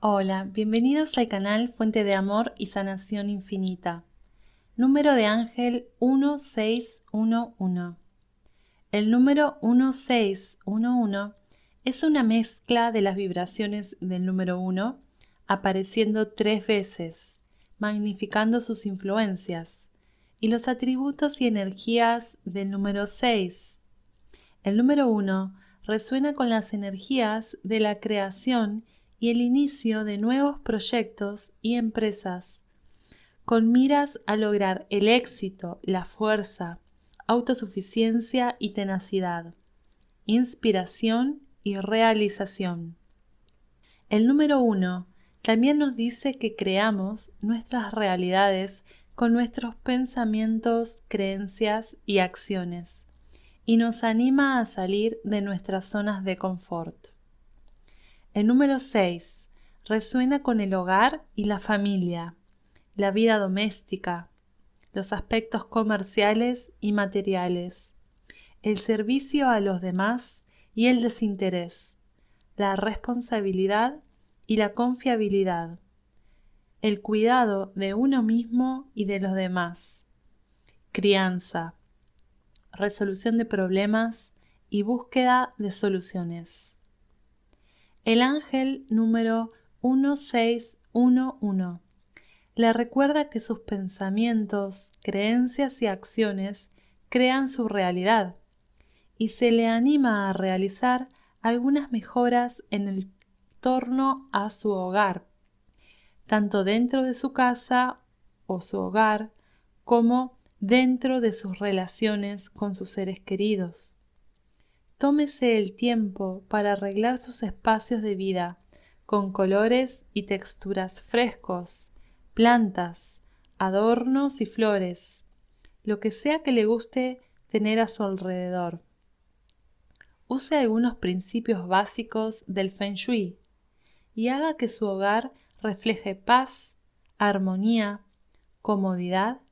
Hola, bienvenidos al canal Fuente de Amor y Sanación Infinita. Número de ángel 1611. El número 1611 es una mezcla de las vibraciones del número 1 apareciendo tres veces, magnificando sus influencias, y los atributos y energías del número 6. El número 1 resuena con las energías de la creación y el inicio de nuevos proyectos y empresas, con miras a lograr el éxito, la fuerza, autosuficiencia y tenacidad, inspiración y realización. El número uno también nos dice que creamos nuestras realidades con nuestros pensamientos, creencias y acciones, y nos anima a salir de nuestras zonas de confort. El número 6 resuena con el hogar y la familia, la vida doméstica, los aspectos comerciales y materiales, el servicio a los demás y el desinterés, la responsabilidad y la confiabilidad, el cuidado de uno mismo y de los demás, crianza, resolución de problemas y búsqueda de soluciones. El ángel número 1611 le recuerda que sus pensamientos, creencias y acciones crean su realidad y se le anima a realizar algunas mejoras en el torno a su hogar, tanto dentro de su casa o su hogar como dentro de sus relaciones con sus seres queridos. Tómese el tiempo para arreglar sus espacios de vida con colores y texturas frescos, plantas, adornos y flores, lo que sea que le guste tener a su alrededor. Use algunos principios básicos del Feng Shui y haga que su hogar refleje paz, armonía, comodidad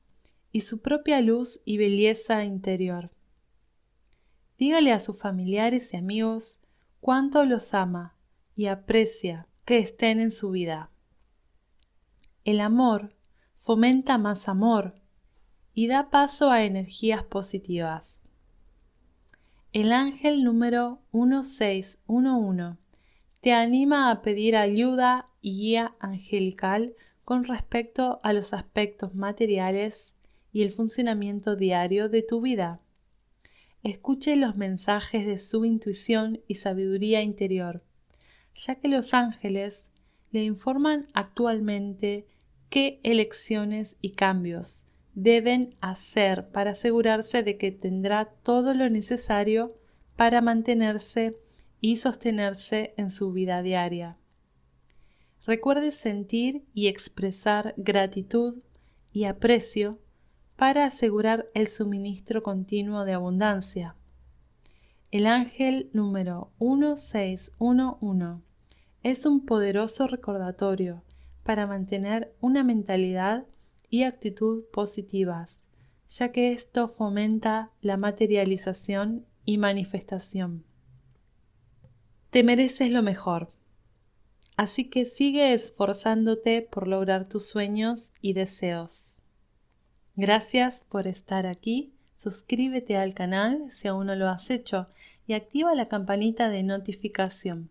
y su propia luz y belleza interior. Dígale a sus familiares y amigos cuánto los ama y aprecia que estén en su vida. El amor fomenta más amor y da paso a energías positivas. El ángel número 1611 te anima a pedir ayuda y guía angelical con respecto a los aspectos materiales y el funcionamiento diario de tu vida escuche los mensajes de su intuición y sabiduría interior, ya que los ángeles le informan actualmente qué elecciones y cambios deben hacer para asegurarse de que tendrá todo lo necesario para mantenerse y sostenerse en su vida diaria. Recuerde sentir y expresar gratitud y aprecio para asegurar el suministro continuo de abundancia. El ángel número 1611 es un poderoso recordatorio para mantener una mentalidad y actitud positivas, ya que esto fomenta la materialización y manifestación. Te mereces lo mejor, así que sigue esforzándote por lograr tus sueños y deseos. Gracias por estar aquí. Suscríbete al canal si aún no lo has hecho y activa la campanita de notificación.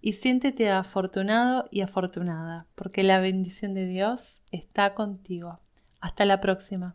Y siéntete afortunado y afortunada, porque la bendición de Dios está contigo. Hasta la próxima.